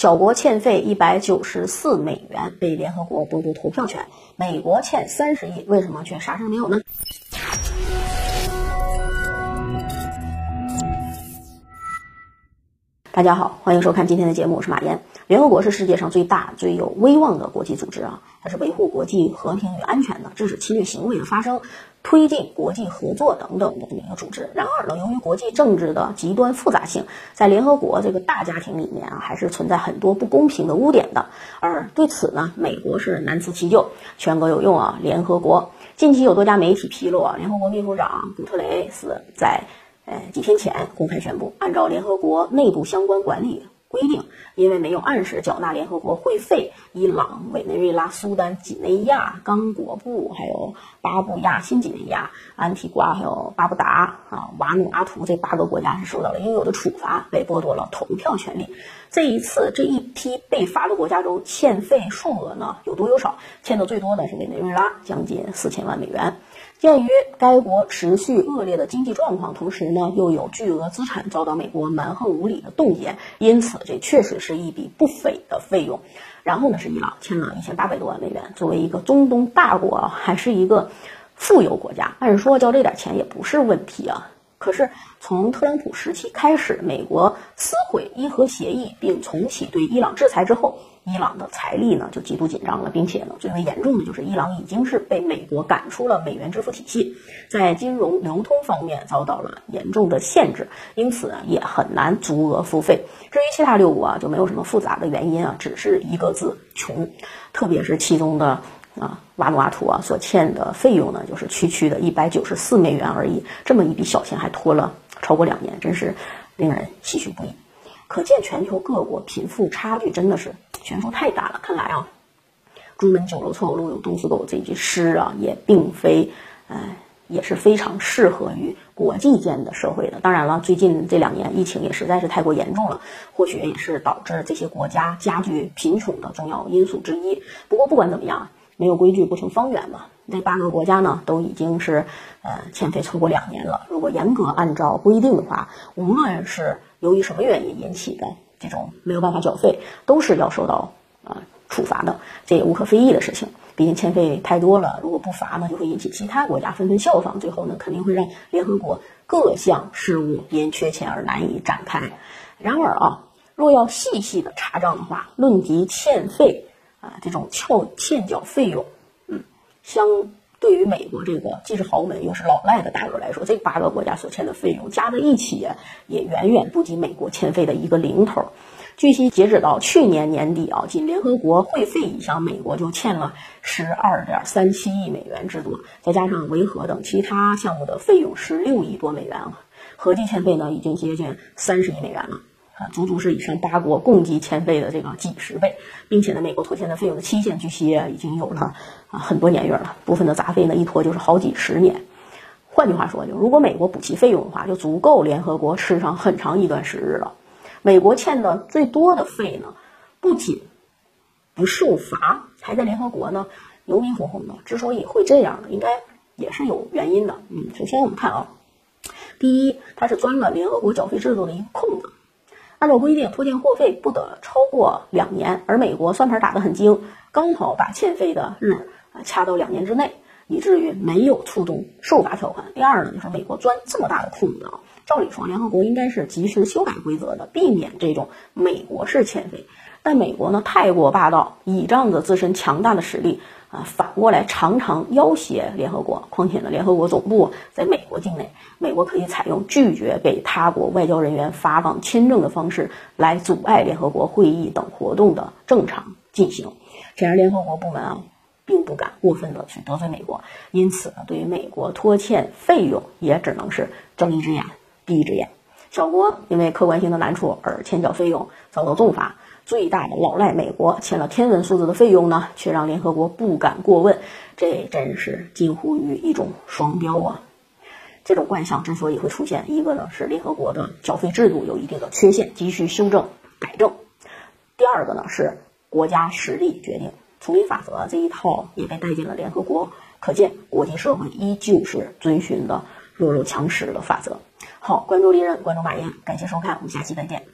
小国欠费一百九十四美元，被联合国剥夺投票权。美国欠三十亿，为什么却啥事没有呢？大家好，欢迎收看今天的节目，我是马岩。联合国是世界上最大、最有威望的国际组织啊，它是维护国际和平与安全的，制止侵略行为的发生，推进国际合作等等的这么一个组织。然而呢，由于国际政治的极端复杂性，在联合国这个大家庭里面啊，还是存在很多不公平的污点的。而对此呢，美国是难辞其咎，全国有用啊。联合国近期有多家媒体披露啊，联合国秘书长古特雷斯在。呃，几天前公开宣布，按照联合国内部相关管理规定，因为没有按时缴纳联合国会费，伊朗、委内瑞拉、苏丹、几内亚、刚果布，还有巴布亚新几内亚、安提瓜，还有巴布达啊、瓦努阿图这八个国家是受到了应有的处罚，被剥夺了投票权利。这一次这一批被罚的国家中欠费数额呢有多有少？欠的最多的是委内瑞拉，将近四千万美元。鉴于该国持续恶劣的经济状况，同时呢又有巨额资产遭到美国蛮横无理的冻结，因此这确实是一笔不菲的费用。然后呢是伊朗欠了一千八百多万美元，作为一个中东大国，还是一个富有国家，按说交这点钱也不是问题啊。可是从特朗普时期开始，美国撕毁伊核协议并重启对伊朗制裁之后，伊朗的财力呢就极度紧张了，并且呢最为严重的就是伊朗已经是被美国赶出了美元支付体系，在金融流通方面遭到了严重的限制，因此也很难足额付费。至于其他六国啊，就没有什么复杂的原因啊，只是一个字穷，特别是其中的。啊，瓦努阿图啊所欠的费用呢，就是区区的一百九十四美元而已，这么一笔小钱还拖了超过两年，真是令人唏嘘不已。可见全球各国贫富差距真的是悬殊太大了。看来啊，“朱门酒肉臭，路有冻死狗”这句诗啊，也并非，哎，也是非常适合于国际间的社会的。当然了，最近这两年疫情也实在是太过严重了，或许也是导致这些国家加剧贫穷的重要因素之一。不过不管怎么样。没有规矩不成方圆嘛？这八个国家呢，都已经是呃欠费超过两年了。如果严格按照规定的话，无论是由于什么原因引起的这种没有办法缴费，都是要受到啊处罚的。这也无可非议的事情。毕竟欠费太多了，如果不罚呢，就会引起其他国家纷纷效仿，最后呢，肯定会让联合国各项事务因缺钱而难以展开。然而啊，若要细细的查账的话，论及欠费。啊，这种欠欠缴费用，嗯，相对于美国这个既是豪门又是老赖的大国来说，这八个国家所欠的费用加在一起，也远远不及美国欠费的一个零头。据悉，截止到去年年底啊，仅联合国会费一项，美国就欠了十二点三七亿美元之多，再加上维和等其他项目的费用十六亿多美元啊，合计欠费呢已经接近三十亿美元了。足足是以上八国共计欠费的这个几十倍，并且呢，美国拖欠的费用的期限据悉已经有了啊很多年月了，部分的杂费呢一拖就是好几十年。换句话说，就如果美国补齐费用的话，就足够联合国吃上很长一段时日了。美国欠的最多的费呢，不仅不受罚，还在联合国呢牛迷哄哄的。之所以会这样，应该也是有原因的。嗯，首先我们看啊，第一，它是钻了联合国缴费制度的一个空子。按照规定，拖欠货费不得超过两年，而美国算盘打得很精，刚好把欠费的日啊掐到两年之内，以至于没有触动受罚条款。第二呢，就是美国钻这么大的空子啊，照理说联合国应该是及时修改规则的，避免这种美国式欠费。但美国呢太过霸道，倚仗着自身强大的实力啊，反过来常常要挟联合国。况且呢，联合国总部在美国境内，美国可以采用拒绝给他国外交人员发放签证的方式来阻碍联合国会议等活动的正常进行。显然，联合国部门啊，并不敢过分的去得罪美国，因此呢，对于美国拖欠费用，也只能是睁一只眼闭一只眼。小国因为客观性的难处而欠缴费用，遭到重罚。最大的老赖美国欠了天文数字的费用呢，却让联合国不敢过问，这真是近乎于一种双标啊！这种惯象之所以会出现，一个呢是联合国的缴费制度有一定的缺陷，急需修正改正；第二个呢是国家实力决定丛林法则这一套也被带进了联合国，可见国际社会依旧是遵循的弱肉强食的法则。好，关注利刃，关注马岩，感谢收看，我们下期再见。